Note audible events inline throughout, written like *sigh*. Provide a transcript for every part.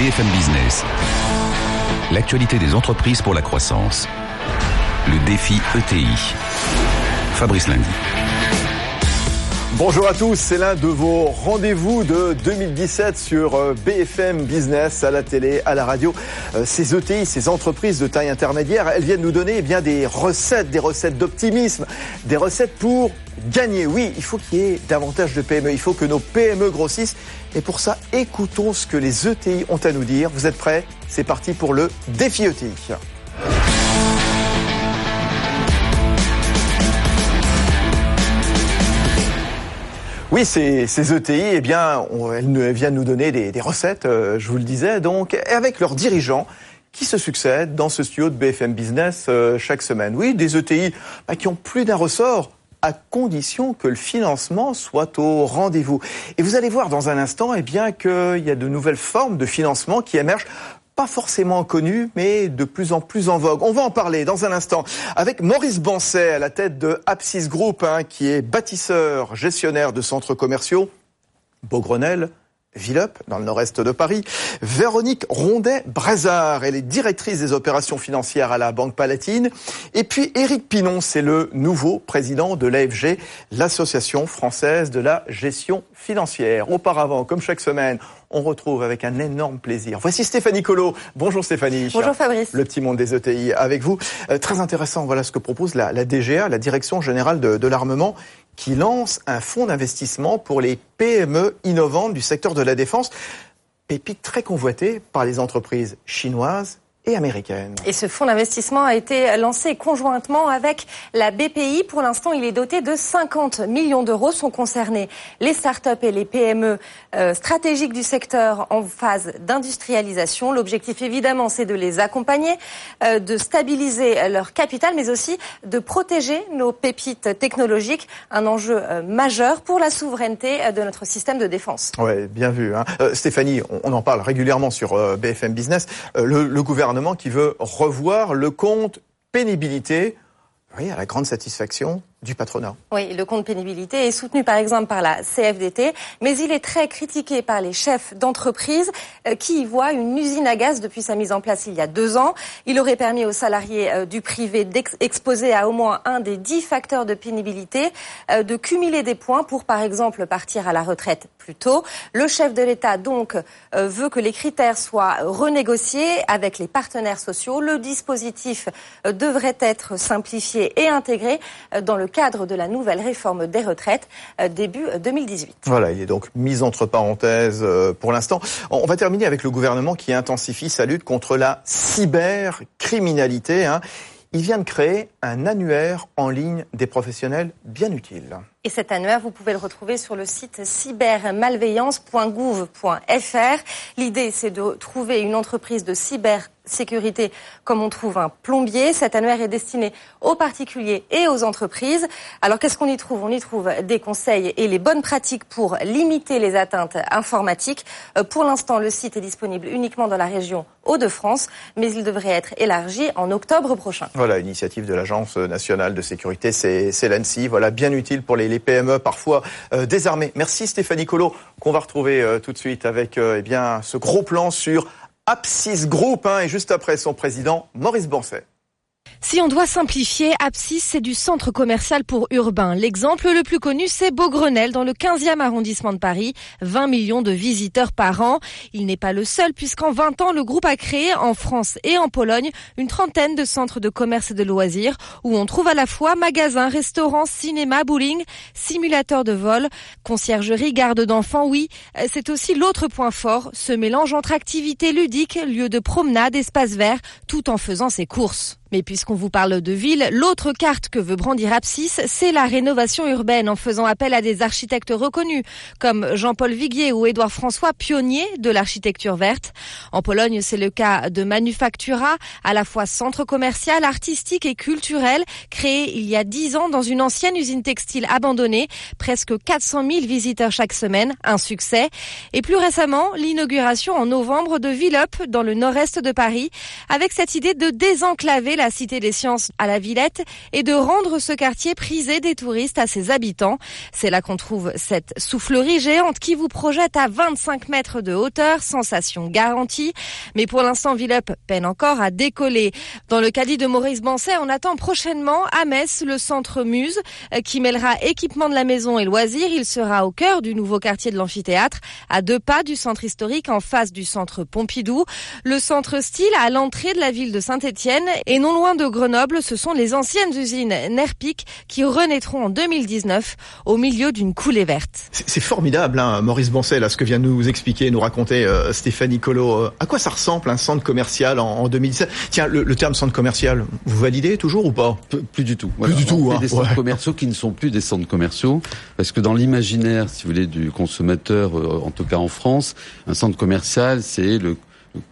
BFM Business. L'actualité des entreprises pour la croissance. Le défi ETI. Fabrice Lundi. Bonjour à tous, c'est l'un de vos rendez-vous de 2017 sur euh, BFM Business, à la télé, à la radio. Euh, ces ETI, ces entreprises de taille intermédiaire, elles viennent nous donner eh bien des recettes, des recettes d'optimisme, des recettes pour gagner. Oui, il faut qu'il y ait davantage de PME, il faut que nos PME grossissent. Et pour ça, écoutons ce que les ETI ont à nous dire. Vous êtes prêts? C'est parti pour le défi ETI. Oui, ces, ces ETI, eh bien, elles viennent nous donner des, recettes, euh, je vous le disais, donc, avec leurs dirigeants qui se succèdent dans ce studio de BFM Business euh, chaque semaine. Oui, des ETI bah, qui ont plus d'un ressort à condition que le financement soit au rendez-vous. Et vous allez voir dans un instant, eh bien, qu'il y a de nouvelles formes de financement qui émergent pas forcément connu, mais de plus en plus en vogue. On va en parler dans un instant avec Maurice Bancet à la tête de Apsis Group, hein, qui est bâtisseur, gestionnaire de centres commerciaux. Beaugrenelle, Villeup, dans le nord-est de Paris. Véronique Rondet-Brézard, elle est directrice des opérations financières à la Banque Palatine. Et puis Éric Pinon, c'est le nouveau président de l'AFG, l'Association française de la gestion financière. Auparavant, comme chaque semaine, on retrouve avec un énorme plaisir. Voici Stéphanie Colo. Bonjour Stéphanie. Bonjour Fabrice. Le petit monde des ETI avec vous. Euh, très intéressant, voilà ce que propose la, DGA, la Direction Générale de, de l'Armement qui lance un fonds d'investissement pour les PME innovantes du secteur de la défense, pépite très convoitée par les entreprises chinoises et américaine. Et ce fonds d'investissement a été lancé conjointement avec la BPI. Pour l'instant, il est doté de 50 millions d'euros. Sont concernés les startups et les PME euh, stratégiques du secteur en phase d'industrialisation. L'objectif, évidemment, c'est de les accompagner, euh, de stabiliser leur capital, mais aussi de protéger nos pépites technologiques. Un enjeu euh, majeur pour la souveraineté de notre système de défense. Ouais, bien vu. Hein. Stéphanie, on, en parle régulièrement sur BFM Business. le, le gouvernement qui veut revoir le compte pénibilité, oui, à la grande satisfaction du patronat. Oui, le compte pénibilité est soutenu par exemple par la CFDT, mais il est très critiqué par les chefs d'entreprise euh, qui y voient une usine à gaz depuis sa mise en place il y a deux ans. Il aurait permis aux salariés euh, du privé d'exposer à au moins un des dix facteurs de pénibilité euh, de cumuler des points pour par exemple partir à la retraite plus tôt. Le chef de l'État donc veut que les critères soient renégociés avec les partenaires sociaux. Le dispositif devrait être simplifié et intégré dans le cadre de la nouvelle réforme des retraites euh, début 2018. Euh, voilà, il est donc mis entre parenthèses euh, pour l'instant. On va terminer avec le gouvernement qui intensifie sa lutte contre la cybercriminalité. Hein. Il vient de créer un annuaire en ligne des professionnels bien utile. Et cet annuaire, vous pouvez le retrouver sur le site cybermalveillance.gouv.fr. L'idée, c'est de trouver une entreprise de cybersécurité comme on trouve un plombier. Cet annuaire est destiné aux particuliers et aux entreprises. Alors, qu'est-ce qu'on y trouve? On y trouve des conseils et les bonnes pratiques pour limiter les atteintes informatiques. Euh, pour l'instant, le site est disponible uniquement dans la région Hauts-de-France, mais il devrait être élargi en octobre prochain. Voilà, initiative de l'Agence nationale de sécurité, c'est l'ANSI. Voilà, bien utile pour les les PME parfois euh, désarmées. Merci Stéphanie Colo, qu'on va retrouver euh, tout de suite avec euh, eh ce gros plan sur Apsis Group hein, et juste après son président Maurice Bancet. Si on doit simplifier, Apsis, c'est du centre commercial pour urbain. L'exemple le plus connu, c'est Beaugrenelle, dans le 15e arrondissement de Paris. 20 millions de visiteurs par an. Il n'est pas le seul, puisqu'en 20 ans, le groupe a créé en France et en Pologne une trentaine de centres de commerce et de loisirs, où on trouve à la fois magasins, restaurants, cinéma, bowling, simulateurs de vol, conciergerie, garde d'enfants, oui. C'est aussi l'autre point fort, ce mélange entre activités ludiques, lieux de promenade, espaces verts, tout en faisant ses courses. Mais puisqu'on vous parle de ville, l'autre carte que veut brandir Apsis, c'est la rénovation urbaine en faisant appel à des architectes reconnus comme Jean-Paul Viguier ou Édouard François, pionniers de l'architecture verte. En Pologne, c'est le cas de Manufactura, à la fois centre commercial, artistique et culturel, créé il y a dix ans dans une ancienne usine textile abandonnée. Presque 400 000 visiteurs chaque semaine, un succès. Et plus récemment, l'inauguration en novembre de Villeup, dans le nord-est de Paris, avec cette idée de désenclaver la Cité des Sciences à la Villette et de rendre ce quartier prisé des touristes à ses habitants. C'est là qu'on trouve cette soufflerie géante qui vous projette à 25 mètres de hauteur, sensation garantie. Mais pour l'instant, Villeup peine encore à décoller. Dans le caddie de Maurice Bancet, on attend prochainement à Metz le centre Muse qui mêlera équipement de la maison et loisirs. Il sera au cœur du nouveau quartier de l'amphithéâtre, à deux pas du centre historique en face du centre Pompidou. Le centre style à l'entrée de la ville de Saint-Étienne et non loin de Grenoble, ce sont les anciennes usines Nerpic qui renaîtront en 2019 au milieu d'une coulée verte. C'est formidable, hein, Maurice Bancel, ce que vient de nous expliquer, nous raconter euh, Stéphanie Colo. Euh, à quoi ça ressemble un centre commercial en, 2017 Tiens, le, terme centre commercial, vous validez toujours ou pas? Plus du tout. Plus du tout. Hein, des centres commerciaux qui ne sont plus des centres commerciaux, parce que dans l'imaginaire, si vous voulez, du consommateur, euh, en tout cas en France, un centre commercial, c'est le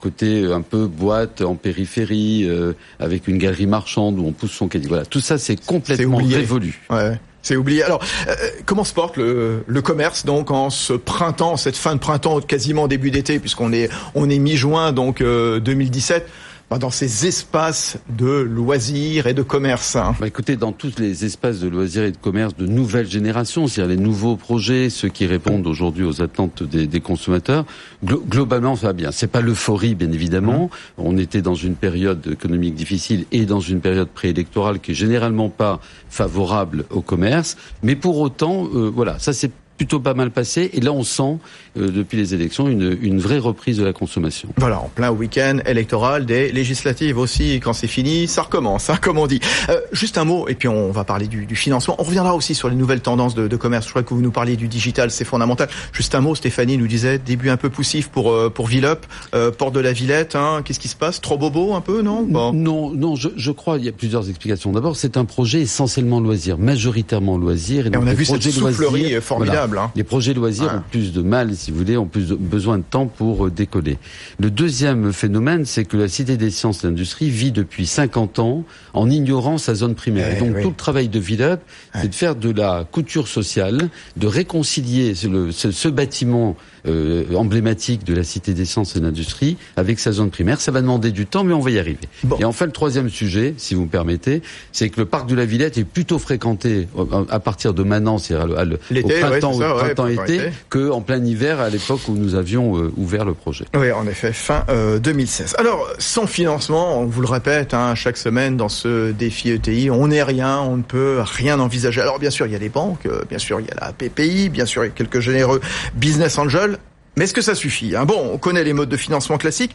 côté un peu boîte en périphérie, euh, avec une galerie marchande où on pousse son caddie. Voilà, tout ça c'est complètement révolu. Ouais. C'est oublié. Alors, euh, comment se porte le, le, commerce donc en ce printemps, cette fin de printemps, quasiment début d'été, puisqu'on est on est mi-juin donc 2017. Euh, dans ces espaces de loisirs et de commerce hein. bah Écoutez, dans tous les espaces de loisirs et de commerce de nouvelle génération, c'est-à-dire les nouveaux projets, ceux qui répondent aujourd'hui aux attentes des, des consommateurs, globalement ça va bien. C'est pas l'euphorie, bien évidemment. Mmh. On était dans une période économique difficile et dans une période préélectorale qui est généralement pas favorable au commerce, mais pour autant, euh, voilà, ça c'est plutôt pas mal passé. Et là, on sent, euh, depuis les élections, une, une, vraie reprise de la consommation. Voilà, en plein week-end électoral, des législatives aussi. Quand c'est fini, ça recommence, hein, comme on dit. Euh, juste un mot, et puis on va parler du, du, financement. On reviendra aussi sur les nouvelles tendances de, de, commerce. Je crois que vous nous parliez du digital, c'est fondamental. Juste un mot, Stéphanie nous disait, début un peu poussif pour euh, pour Villeup, euh, Porte de la Villette. Hein, Qu'est-ce qui se passe? Trop bobo un peu, non? Non, non, je, je, crois il y a plusieurs explications. D'abord, c'est un projet essentiellement loisir, majoritairement loisir. Et, on a vu cette soufflerie formidable. Hein. Les projets loisirs ont plus de mal, si vous voulez, ont plus de besoin de temps pour euh, décoller. Le deuxième phénomène, c'est que la Cité des sciences et de l'industrie vit depuis 50 ans en ignorant sa zone primaire. et eh donc tout le travail de Villeup, c'est de faire de la couture sociale, de réconcilier ce, ce bâtiment euh, emblématique de la Cité des sciences et de l'industrie avec sa zone primaire. Ça va demander du temps, mais on va y arriver. Et enfin, le troisième sujet, si vous me permettez, c'est que le parc de la Villette est plutôt fréquenté euh, à partir de maintenant, c'est-à-dire au printemps, au printemps été, qu'en plein hiver, à l'époque où nous avions euh, ouvert le projet. Oui, en effet, fin 2016. Alors, sans financement, on vous le répète, hein, chaque semaine dans ce défi ETI, on n'est rien, on ne peut rien envisager. Alors, bien sûr, il y a les banques, bien sûr, il y a la PPI, bien sûr, il y a quelques généreux business angels. Mais est-ce que ça suffit hein? Bon, on connaît les modes de financement classiques,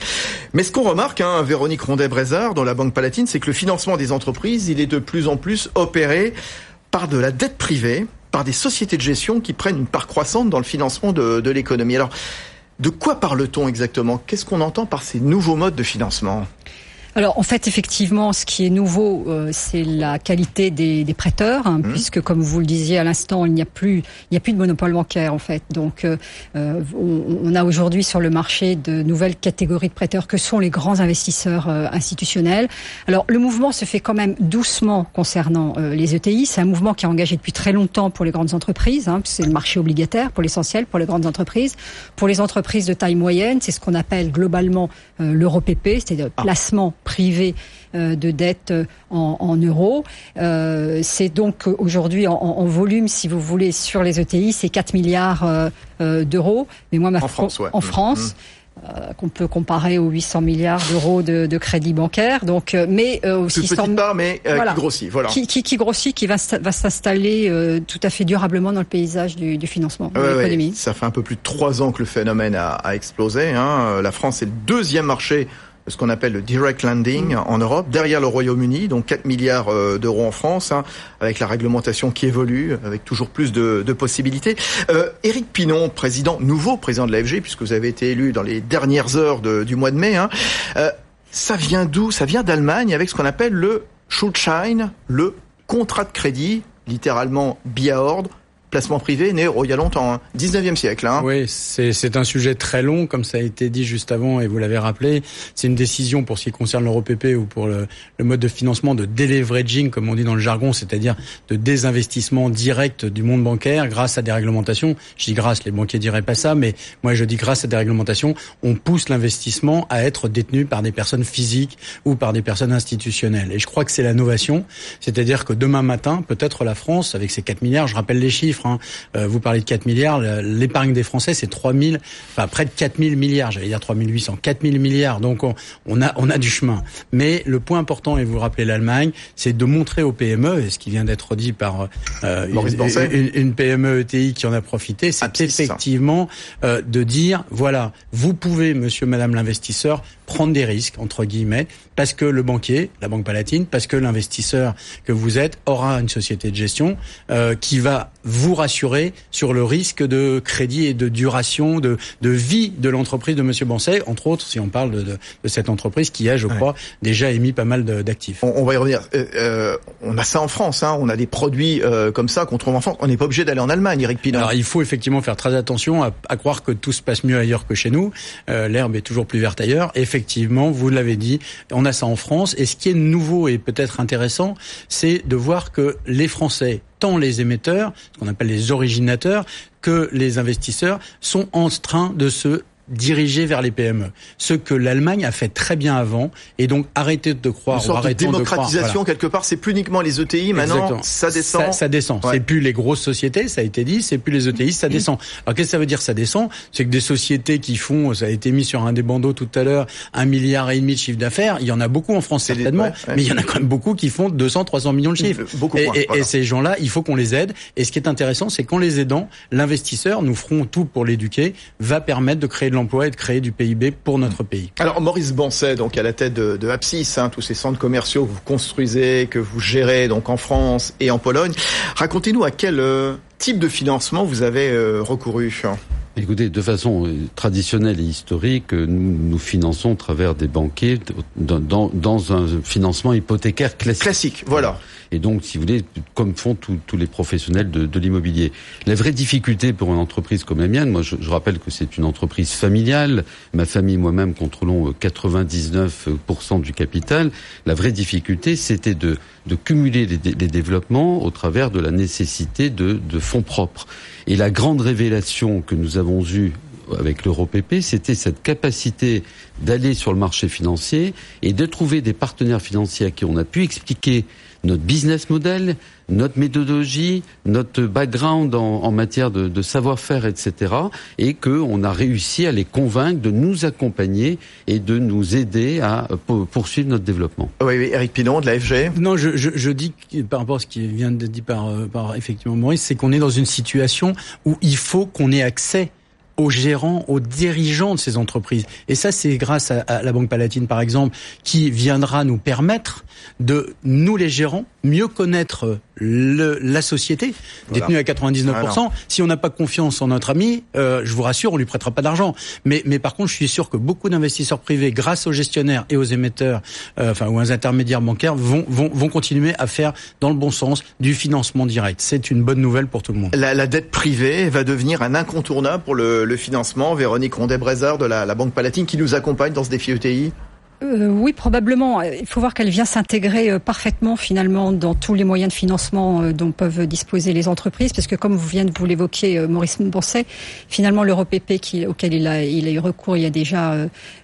mais ce qu'on remarque, hein, Véronique Rondet-Brézard, dans la Banque Palatine, c'est que le financement des entreprises, il est de plus en plus opéré par de la dette privée, par des sociétés de gestion qui prennent une part croissante dans le financement de, de l'économie. Alors, de quoi parle-t-on exactement? Qu'est-ce qu'on entend par ces nouveaux modes de financement? Alors en fait, effectivement, ce qui est nouveau, euh, c'est la qualité des, des prêteurs, hein, mmh. puisque comme vous le disiez à l'instant, il n'y a plus, il n'y a plus de monopole bancaire en fait. Donc, euh, euh on, on, a aujourd'hui sur le marché de nouvelles catégories de prêteurs que sont les grands investisseurs euh, institutionnels. Alors le mouvement se fait quand même doucement concernant les ETI. C'est un mouvement qui est engagé depuis très longtemps pour les grandes entreprises. Hein, c'est le marché obligataire pour l'essentiel pour les grandes entreprises. Pour les entreprises de taille moyenne, c'est ce qu'on appelle globalement l'EuroPP, c'est-à-dire ah. placement privé euh, de dette euh, en, euros. Euh, c'est donc aujourd'hui en, volume, si vous voulez, sur les ETI, c'est 4 milliards d'euros. Mais moi, ma en France, en France mmh. qu'on peut comparer aux 800 milliards d'euros de, de, crédit bancaire. Donc, mais aussi Toute petite part, mais qui grossit, voilà. Qui, qui, grossit, qui va, va s'installer tout à fait durablement dans le paysage du, du financement de l'économie. ça fait un peu plus de trois ans que le phénomène a, a explosé. Hein. La France est le deuxième marché ce qu'on appelle le direct lending en Europe, derrière le Royaume-Uni, donc 4 milliards euh, d'euros en France, hein, avec la réglementation qui évolue, avec toujours plus de, de possibilités. Euh, Éric Pinon, président, nouveau président de l'AFG, puisque vous avez été élu dans les dernières heures de, du mois de mai, hein, euh, ça vient d'où? Ça vient d'Allemagne avec ce qu'on appelle le Schuldschein, le contrat de crédit, littéralement billet à ordre, placement privé né oh, il longtemps, 19e hein. siècle. Hein. Oui, c'est un sujet très long, comme ça a été dit juste avant et vous l'avez rappelé. C'est une décision pour ce qui concerne l'EuroPP ou pour le, le, mode de financement de deleveraging, comme on dit dans le jargon, c'est-à-dire de désinvestissement direct du monde bancaire grâce à des réglementations. Je dis grâce, les banquiers diraient pas ça, mais moi je dis grâce à des réglementations, on pousse l'investissement à être détenu par des personnes physiques ou par des personnes institutionnelles. Et je crois que c'est l'innovation, c'est-à-dire que demain matin, peut-être la France, avec ses 4 milliards, je rappelle les chiffres, hein, euh, vous parlez de 4 milliards, l'épargne des Français c'est 3 000, enfin près de 4 000 milliards, j'allais dire 3 800, 4 000 milliards, donc on, on, a, on a du chemin. Mais le point important, et vous rappelez l'Allemagne, c'est de montrer aux PME, et ce qui vient d'être dit par euh, une, une, PME ETI qui en a profité, c'est effectivement euh, de dire, voilà, vous pouvez, monsieur, madame l'investisseur, prendre des risques, entre guillemets, parce que le banquier, la Banque Palatine, parce que l'investisseur que vous êtes aura une société de gestion euh, qui va vous rassurer sur le risque de crédit et de duration, de, de vie de l'entreprise de Monsieur Bancet, entre autres, si on parle de, de, de cette entreprise qui a, je crois, déjà émis pas mal d'actifs. On, on, va y revenir. Euh, euh, on a ça en France, hein, on a des produits euh, comme ça qu'on trouve en France. On n'est pas obligé d'aller en Allemagne, Eric Pinon. Alors il faut effectivement faire très attention à, à, croire que tout se passe mieux ailleurs que chez nous. Euh, L'herbe est toujours plus verte ailleurs. Effectivement, vous l'avez dit, on a ça en France. Et ce qui est nouveau et peut-être intéressant, c'est de voir que les Français tant les émetteurs, ce qu'on appelle les originateurs, que les investisseurs sont en train de se diriger vers les PME. Ce que l'Allemagne a fait très bien avant, et donc arrêtez de croire. Une sorte de démocratisation quelque part. C'est plus uniquement les ETI. Maintenant, ça descend. Ça, ça descend. C'est plus les grosses sociétés, ça a été dit. C'est plus les ETI, ça descend. Alors qu'est-ce que ça veut dire Ça descend? C'est que des sociétés qui font, ça a été mis sur un des bandeaux tout à l'heure, un milliard et demi de chiffre d'affaires. Il y en a beaucoup en France certainement, mais il y en a quand même beaucoup qui font 200, 300 millions de chiffres. Beaucoup et, moins, et, et ces gens-là, il faut qu'on les aide. Et ce qui est intéressant, c'est qu'en les aidant, l'investisseur, nous ferons tout pour l'éduquer, va permettre de créer de l'emploi et de créer du PIB pour notre pays. Alors Maurice Bancet, donc à la tête de, de Apsis, hein, tous ces centres commerciaux que vous construisez, que vous gérez donc en France et en Pologne, racontez-nous à quel euh, type de financement vous avez euh, recouru. Écoutez, de façon euh, traditionnelle et historique, nous nous finançons à travers des banquiers dans, dans, dans un financement hypothécaire classique. Classique, voilà. Et donc, si vous voulez, comme font tous les professionnels de, de l'immobilier. La vraie difficulté pour une entreprise comme la mienne, moi je, je rappelle que c'est une entreprise familiale, ma famille moi-même contrôlons 99% du capital, la vraie difficulté c'était de, de cumuler les, les, développements au travers de la nécessité de, de fonds propres. Et la grande révélation que nous avons eue avec l'EuroPP, c'était cette capacité d'aller sur le marché financier et de trouver des partenaires financiers à qui on a pu expliquer notre business model, notre méthodologie, notre background en, en matière de, de savoir-faire, etc. Et qu'on a réussi à les convaincre de nous accompagner et de nous aider à poursuivre notre développement. Oui, oui Eric Pinon de la FG. Non, je, je, je, dis par rapport à ce qui vient de dire par, par effectivement Maurice, c'est qu'on est dans une situation où il faut qu'on ait accès aux gérants, aux dirigeants de ces entreprises. Et ça, c'est grâce à, à, la Banque Palatine, par exemple, qui viendra nous permettre de, nous les gérants, mieux connaître le, la société, voilà. détenue à 99%. Ah si on n'a pas confiance en notre ami, euh, je vous rassure, on lui prêtera pas d'argent. Mais, mais par contre, je suis sûr que beaucoup d'investisseurs privés, grâce aux gestionnaires et aux émetteurs, euh, enfin, ou aux intermédiaires bancaires, vont, vont, vont continuer à faire, dans le bon sens, du financement direct. C'est une bonne nouvelle pour tout le monde. La, la dette privée va devenir un incontournable pour le, le financement. Véronique Rondet-Brézard de la, la Banque Palatine qui nous accompagne dans ce défi ETI euh, oui, probablement. Il faut voir qu'elle vient s'intégrer euh, parfaitement finalement dans tous les moyens de financement euh, dont peuvent disposer les entreprises, parce que comme vous venez de vous l'évoquer, Maurice Bonset, finalement l'EuroPP auquel il a, il a eu recours il y a déjà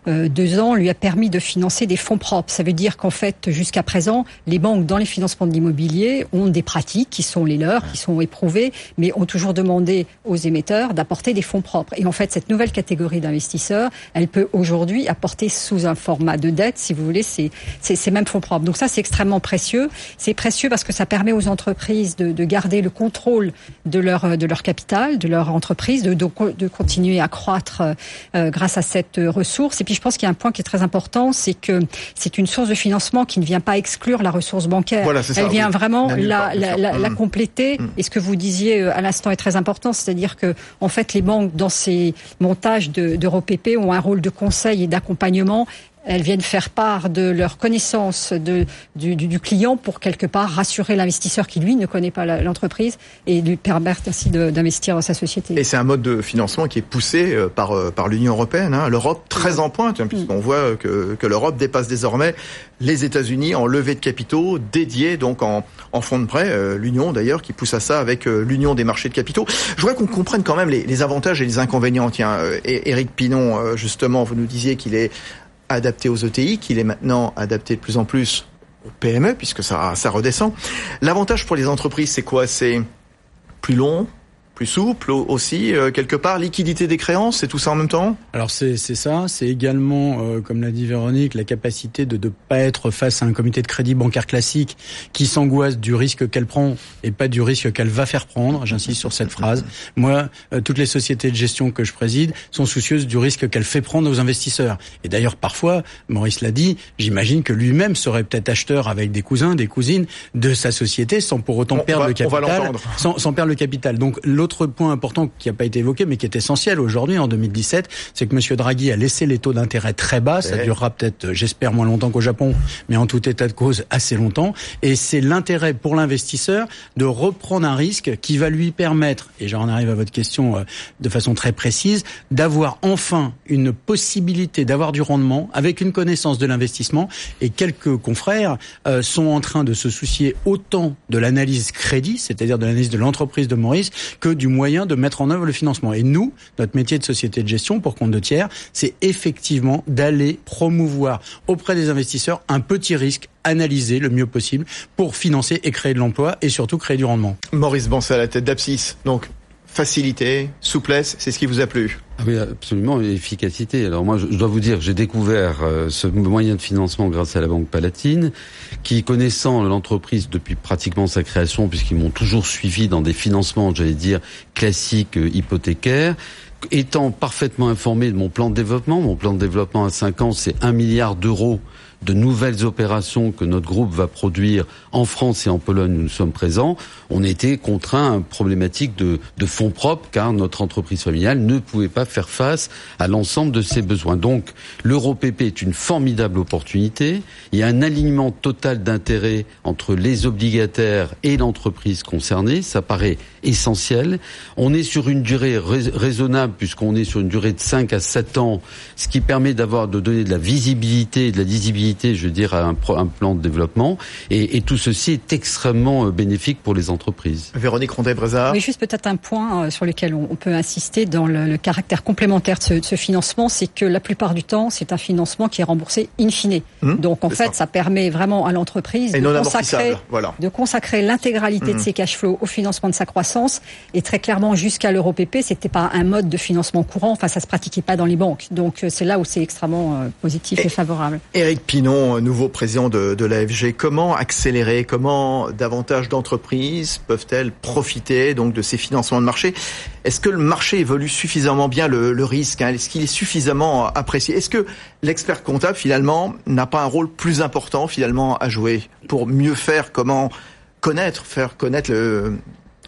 deux ans lui a permis de financer des fonds propres. Ça veut dire qu'en fait, jusqu'à présent, les banques dans les financements de l'immobilier ont des pratiques qui sont les leurs, qui sont éprouvées, mais ont toujours demandé aux émetteurs d'apporter des fonds propres. Et en fait, cette nouvelle catégorie d'investisseurs, elle peut aujourd'hui apporter sous un format de dette, si vous voulez, ces, ces, mêmes fonds propres. Donc ça, c'est extrêmement précieux. C'est précieux parce que ça permet aux entreprises de, de, garder le contrôle de leur, de leur capital, de leur entreprise, de, de, de continuer à croître euh, grâce à cette ressource. Et puis je pense qu'il y a un point qui est très important, c'est que c'est une source de financement qui ne vient pas exclure la ressource bancaire. Voilà, Elle ça, vient oui. vraiment la, la, la, la, compléter. Mmh. Et ce que vous disiez euh, à l'instant est très important, c'est-à-dire que en fait les banques dans ces montages d'EuroPP de, ont un rôle de conseil et d'accompagnement elles viennent faire part de leur connaissance de, du, du, client pour quelque part rassurer l'investisseur qui lui ne connaît pas l'entreprise et lui permettre ainsi d'investir dans sa société. Et c'est un mode de financement qui est poussé euh, par euh, par l'Union européenne. Hein. L'Europe très en pointe, hein, puisqu'on mm. voit que que l'Europe dépasse désormais les États-Unis en levée de capitaux dédiés donc en en fonds de prêt. Euh, L'Union d'ailleurs qui pousse à ça avec l'Union des marchés de capitaux. Je voudrais qu'on comprenne quand même les, les, avantages et les inconvénients. Tiens, Éric Pinon, justement, vous nous disiez qu'il est adapté aux ETI, qu'il est maintenant adapté de plus en plus aux PME, puisque ça, ça redescend. L'avantage pour les entreprises, c'est quoi? C'est plus long, plus souple aussi, euh, quelque part, liquidité des créances, c'est tout ça en même temps? Alors c'est ça, c'est également, euh, comme l'a dit Véronique, la capacité de ne pas être face à un comité de crédit bancaire classique qui s'angoisse du risque qu'elle prend et pas du risque qu'elle va faire prendre, j'insiste sur cette phrase. Moi, euh, toutes les sociétés de gestion que je préside sont soucieuses du risque qu'elle fait prendre aux investisseurs. Et d'ailleurs, parfois, Maurice l'a dit, j'imagine que lui-même serait peut-être acheteur avec des cousins, des cousines de sa société sans pour autant perdre le capital. Sans, sans perdre le capital. Donc l'autre autre point important qui n'a pas été évoqué, mais qui est essentiel aujourd'hui, en 2017, c'est que M. Draghi a laissé les taux d'intérêt très bas. Ça durera peut-être, j'espère, moins longtemps qu'au Japon, mais en tout état de cause, assez longtemps. Et c'est l'intérêt pour l'investisseur de reprendre un risque qui va lui permettre, et j'en arrive à votre question euh, de façon très précise, d'avoir enfin une possibilité d'avoir du rendement avec une connaissance de l'investissement. Et quelques confrères euh, sont en train de se soucier autant de l'analyse crédit, c'est-à-dire de l'analyse de l'entreprise de Maurice, que du moyen de mettre en œuvre le financement. Et nous, notre métier de société de gestion pour compte de tiers, c'est effectivement d'aller promouvoir auprès des investisseurs un petit risque analysé le mieux possible pour financer et créer de l'emploi et surtout créer du rendement. Maurice Bancel à la tête d'Apsis. Donc, facilité, souplesse, c'est ce qui vous a plu ah oui, absolument, efficacité. Alors moi, je dois vous dire, j'ai découvert euh, ce moyen de financement grâce à la Banque Palatine, qui, connaissant l'entreprise depuis pratiquement sa création, puisqu'ils m'ont toujours suivi dans des financements, j'allais dire, classiques, euh, hypothécaires, étant parfaitement informé de mon plan de développement, mon plan de développement à 5 ans, c'est 1 milliard d'euros de nouvelles opérations que notre groupe va produire en France et en Pologne où nous sommes présents, on était contraint à une problématique de, fonds propres car notre entreprise familiale ne pouvait pas faire face à l'ensemble de ses besoins. Donc l'EuroPP est une formidable opportunité. Il y a un alignement total d'intérêts entre les obligataires et l'entreprise concernée. Ça paraît essentiel. On est sur une durée raisonnable puisqu'on est sur une durée de 5 à 7 ans, ce qui permet d'avoir de donner de la visibilité et de la lisibilité, je veux dire, à un, un plan de développement. Et, et, tout ceci est extrêmement euh, bénéfique pour les entreprises. Véronique Rondet-Brézard. Oui, juste peut-être un point euh, sur lequel on, peut insister dans le, le caractère complémentaire de ce, de ce financement, c'est que la plupart du temps, c'est un financement qui est remboursé in fine. Hum, Donc en fait, ça. ça. permet vraiment à l'entreprise de consacrer, voilà. de consacrer l'intégralité de hum. ses cash flows au financement de sa croissance et très clairement, jusqu'à l'euro PP, c'était pas un mode de financement courant. Enfin, ça se pratiquait pas dans les banques. Donc, euh, c'est là où c'est extrêmement euh, positif et, favorable. Éric Pinon, nouveau président de, l'AFG, comment accélérer, comment davantage d'entreprises peuvent-elles profiter donc de ces financements de marché? Est-ce que le marché évolue suffisamment bien le, le risque hein? Est-ce qu'il est suffisamment apprécié? Est-ce que l'expert comptable finalement n'a pas un rôle plus important finalement à jouer pour mieux faire? Comment connaître, faire connaître le,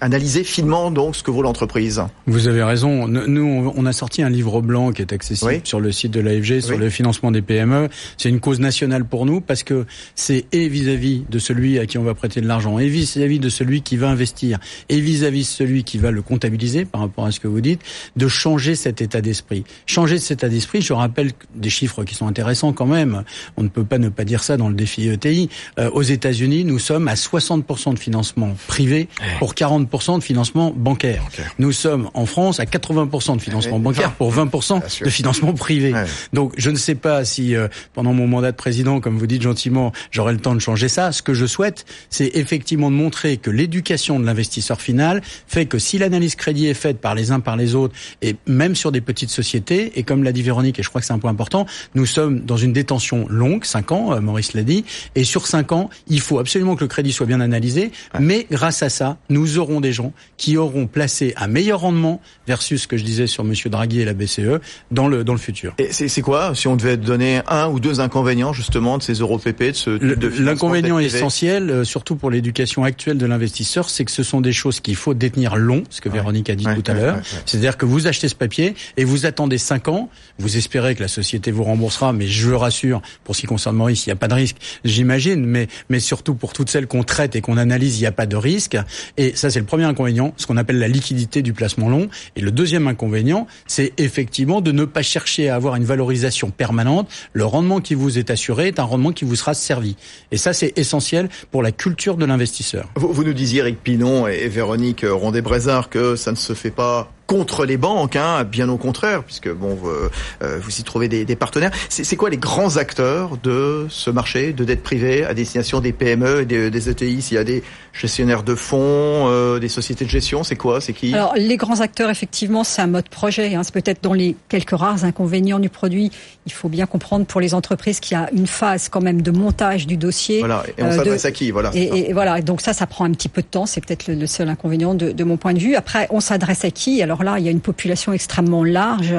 analyser finement donc ce que vaut l'entreprise. Vous avez raison. Nous, on a sorti un livre blanc qui est accessible sur le site de l'AFG sur le financement des PME. C'est une cause nationale pour nous parce que c'est et vis-à-vis de celui à qui on va prêter de l'argent, et vis-à-vis de celui qui va investir, et vis-à-vis de celui qui va le comptabiliser par rapport à ce que vous dites, de changer cet état d'esprit. Changer cet état d'esprit, je rappelle des chiffres qui sont intéressants quand même. On ne peut pas ne pas dire ça dans le défi ETI. Euh, aux États-Unis, nous sommes à 60% de financement privé pour 40 de financement bancaire. Nous sommes en France à 80% de financement bancaire pour 20% de financement privé. Donc je ne sais pas si euh, pendant mon mandat de président, comme vous dites gentiment, j'aurai le temps de changer ça. Ce que je souhaite, c'est effectivement de montrer que l'éducation de l'investisseur final fait que si l'analyse crédit est faite par les uns par les autres, et même sur des petites sociétés, et comme l'a dit Véronique, et je crois que c'est un point important, nous sommes dans une détention longue, 5 ans, euh, Maurice l'a dit, et sur 5 ans, il faut absolument que le crédit soit bien analysé, mais grâce à ça, nous aurons seront des gens qui auront placé un meilleur rendement versus ce que je disais sur Monsieur Draghi et la BCE dans le dans le futur. Et c'est quoi si on devait donner un ou deux inconvénients justement de ces euros PP de ce L'inconvénient essentiel, euh, surtout pour l'éducation actuelle de l'investisseur, c'est que ce sont des choses qu'il faut détenir long, ce que Véronique a dit tout à l'heure. C'est-à-dire que vous achetez ce papier et vous attendez cinq ans, vous espérez que la société vous remboursera, mais je le rassure, pour ce qui concerne Maurice, il n'y a pas de risque, j'imagine, mais mais surtout pour toutes celles qu'on traite et qu'on analyse, il n'y a pas de risque. Et ça, c'est le premier inconvénient, ce qu'on appelle la liquidité du placement long. Et le deuxième inconvénient, c'est effectivement de ne pas chercher à avoir une valorisation permanente. Le rendement qui vous est assuré est un rendement qui vous sera servi. Et ça, c'est essentiel pour la culture de l'investisseur. Vous, nous disiez, Eric Pinon et Véronique Rondet-Brézard, que ça ne se fait pas contre les banques, hein, bien au contraire, puisque bon, euh, euh, vous y trouvez des, des partenaires. C'est quoi les grands acteurs de ce marché de dette privée à destination des PME et des, des ETI S'il y a des gestionnaires de fonds, euh, des sociétés de gestion, c'est quoi C'est qui? Alors les grands acteurs, effectivement, c'est un mode projet. Hein. C'est peut-être dans les quelques rares inconvénients du produit. Il faut bien comprendre pour les entreprises qu'il y a une phase quand même de montage du dossier. Voilà. Et on s'adresse à qui Voilà. Et, et, voilà. Donc ça, ça prend un petit peu de temps. C'est peut-être le, le, seul inconvénient de, de mon point de vue. Après, on s'adresse à qui? Alors là, il y a une population extrêmement large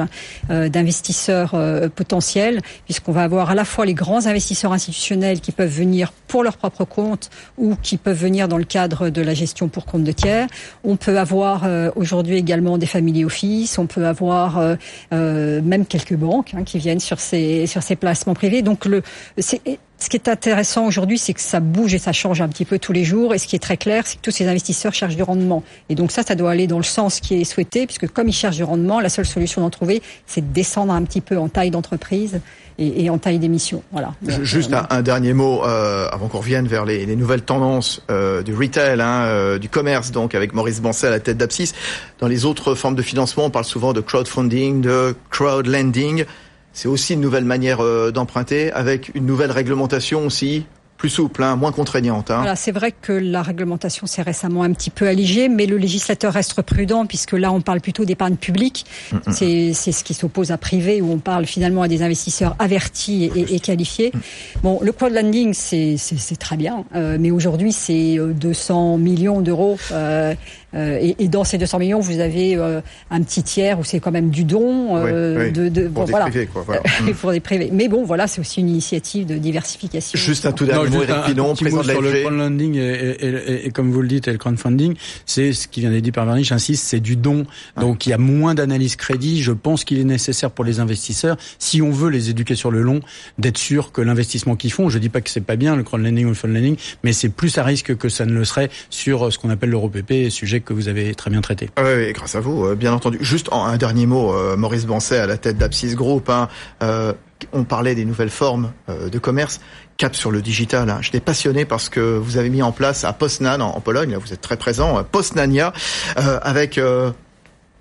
euh, d'investisseurs euh, potentiels, puisqu'on va avoir à la fois les grands investisseurs institutionnels qui peuvent venir pour leur propre compte ou qui peuvent venir dans le cadre de la gestion pour compte de tiers. On peut avoir euh, aujourd'hui également des family office, on peut avoir même quelques banques hein, qui viennent sur ces sur ces placements privés. Donc le c'est ce qui est intéressant aujourd'hui, c'est que ça bouge et ça change un petit peu tous les jours. Et ce qui est très clair, c'est que tous ces investisseurs cherchent du rendement. Et donc ça, ça doit aller dans le sens qui est souhaité, puisque comme ils cherchent du rendement, la seule solution d'en trouver, c'est de descendre un petit peu en taille d'entreprise et, en taille d'émission. Voilà. Juste un, dernier mot euh, avant qu'on revienne vers les, les nouvelles tendances euh, du retail, hein, euh, du commerce, donc avec Maurice Bancet à la tête d'Abscis. Dans les autres formes de financement, on parle souvent de crowdfunding, de crowdlending. C'est aussi une nouvelle manière euh, d'emprunter avec une nouvelle réglementation aussi plus souple, hein, moins contraignante. Hein. Voilà, c'est vrai que la réglementation s'est récemment un petit peu allégée, mais le législateur reste prudent puisque là on parle plutôt d'épargne publique. Mm -hmm. C'est ce qui s'oppose à privé où on parle finalement à des investisseurs avertis et, et qualifiés. Bon, le crowdlending c'est très bien, euh, mais aujourd'hui c'est 200 millions d'euros. Euh, euh, et, et, dans ces 200 millions, vous avez euh, un petit tiers où c'est quand même du don euh, oui, oui. de, de pour bon, des voilà. privés, quoi, voilà. *laughs* pour des privés. Mais bon, voilà, c'est aussi une initiative de diversification. Juste un tout dernier mot, Eric Pinon, président de sur le crowdlending et, et, et, comme vous le dites, et le crowdfunding, c'est ce qui vient d'être dit par Vernier, j'insiste, c'est du don. Donc il y a moins d'analyse crédit. Je pense qu'il est nécessaire pour les investisseurs, si on veut les éduquer sur le long, d'être sûr que l'investissement qu'ils font, je dis pas que c'est pas bien le crowdlending ou le fundlending, mais c'est plus à risque que ça ne le serait sur ce qu'on appelle l'euro PP, sujet que vous avez très bien traité. Ah oui, grâce à vous, euh, bien entendu. Juste un dernier mot, euh, Maurice Bancet à la tête d'Apsis Group. Hein, euh, on parlait des nouvelles formes de commerce. Cap sur le digital. Hein. J'étais passionné parce que vous avez mis en place à Poznan en, Pologne, là vous êtes très présent, Poznania, avec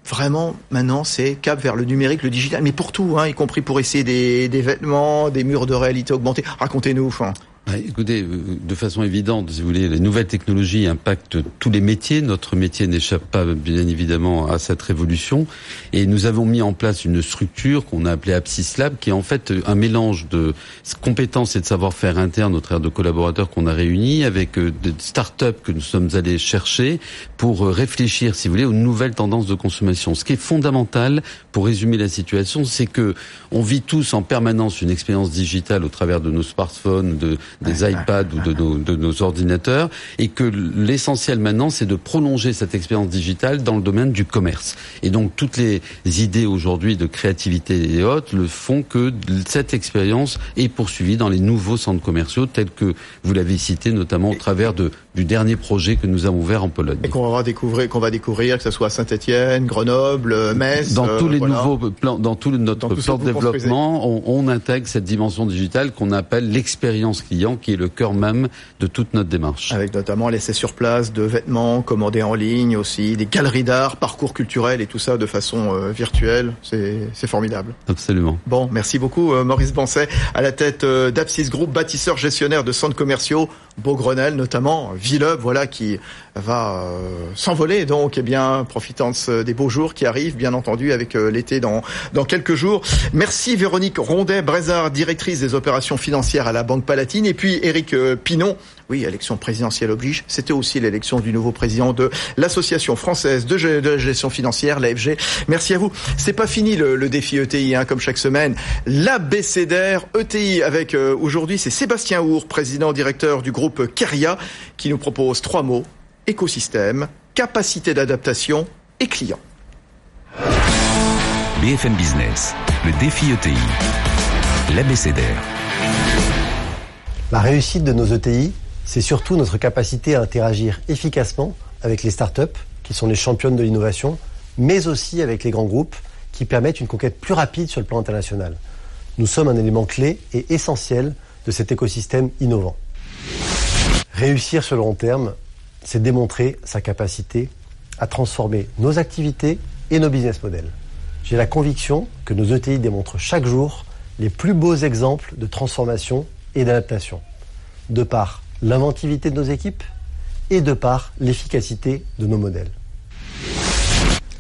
vraiment maintenant c'est cap vers le numérique, le digital, mais pour tout, hein, y compris pour essayer des, des vêtements, des murs de réalité augmentée. Racontez-nous. Enfin. Bah, écoutez, de façon évidente, si vous voulez, les nouvelles technologies impactent tous les métiers. Notre métier n'échappe pas, bien évidemment, à cette révolution. Et nous avons mis en place une structure qu'on a appelée Apsis Lab, qui est en fait un mélange de compétences et de savoir-faire interne au travers de collaborateurs qu'on a réunis avec des start-up que nous sommes allés chercher pour réfléchir, si vous voulez, aux nouvelles tendances de consommation. Ce qui est fondamental, pour résumer la situation, c'est que on vit tous en permanence une expérience digitale au travers de nos smartphones, de des iPads ou de nos, de nos, ordinateurs, et que l'essentiel maintenant, c'est de prolonger cette expérience digitale dans le domaine du commerce. Et donc toutes les idées aujourd'hui de créativité et autres le font que cette expérience est poursuivie dans les nouveaux centres commerciaux tels que vous l'avez cité, notamment au travers de, du dernier projet que nous avons ouvert en Pologne. Et qu'on va découvrir, qu'on va découvrir, que ce soit Saint-Etienne, Grenoble, Metz. Dans tous les voilà. nouveaux plans, dans tout notre dans plan de développement, on, on intègre cette dimension digitale qu'on appelle l'expérience client qui est le cœur même de toute notre démarche. Avec notamment l'essai sur place de vêtements commandés en ligne aussi, des galeries d'art, parcours culturels et tout ça de façon euh, virtuelle. C'est formidable. Absolument. Bon, merci beaucoup euh, Maurice Bancet à la tête euh, d'Apsis Group, bâtisseur gestionnaire de centres commerciaux, Beaugrenelle notamment, Villeup, voilà qui va euh, s'envoler donc eh bien profitant des beaux jours qui arrivent bien entendu avec euh, l'été dans dans quelques jours. Merci Véronique Rondet Brézard directrice des opérations financières à la Banque Palatine et puis Éric euh, Pinon Oui, élection présidentielle oblige. C'était aussi l'élection du nouveau président de l'Association française de, gestion financière, l'AFG. Merci à vous. C'est pas fini le, défi ETI, hein, comme chaque semaine. L'ABCDR ETI avec euh, aujourd'hui, c'est Sébastien Our, président directeur du groupe Keria, qui nous propose trois mots écosystème, capacité d'adaptation et client. BFM Business, le défi ETI, l'ABCDR. La réussite de nos ETI, c'est surtout notre capacité à interagir efficacement avec les startups, qui sont les championnes de l'innovation, mais aussi avec les grands groupes, qui permettent une conquête plus rapide sur le plan international. Nous sommes un élément clé et essentiel de cet écosystème innovant. Réussir sur le long terme, c'est démontrer sa capacité à transformer nos activités et nos business models. J'ai la conviction que nos ETI démontrent chaque jour les plus beaux exemples de transformation et d'adaptation, de par l'inventivité de nos équipes et de par l'efficacité de nos modèles.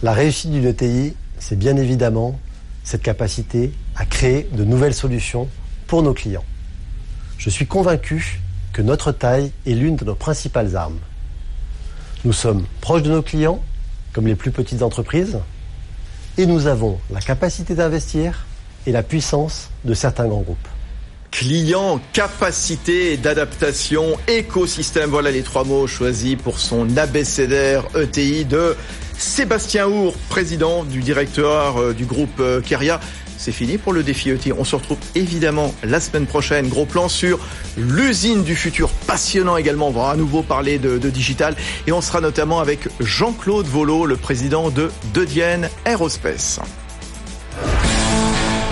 La réussite d'une ETI, c'est bien évidemment cette capacité à créer de nouvelles solutions pour nos clients. Je suis convaincu que notre taille est l'une de nos principales armes. Nous sommes proches de nos clients, comme les plus petites entreprises, et nous avons la capacité d'investir et la puissance de certains grands groupes. Client, capacité d'adaptation, écosystème, voilà les trois mots choisis pour son abécédaire ETI de Sébastien Our, président du directeur du groupe euh, Keria c'est fini pour le défi ET. On se retrouve évidemment la semaine prochaine. Gros plan sur l'usine du futur. Passionnant également. On va à nouveau parler de, digital. Et on sera notamment avec Jean-Claude Volo, le président de Dedienne Aerospace.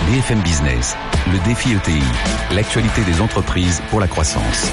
BFM Business, le défi ETI, l'actualité des entreprises pour la croissance.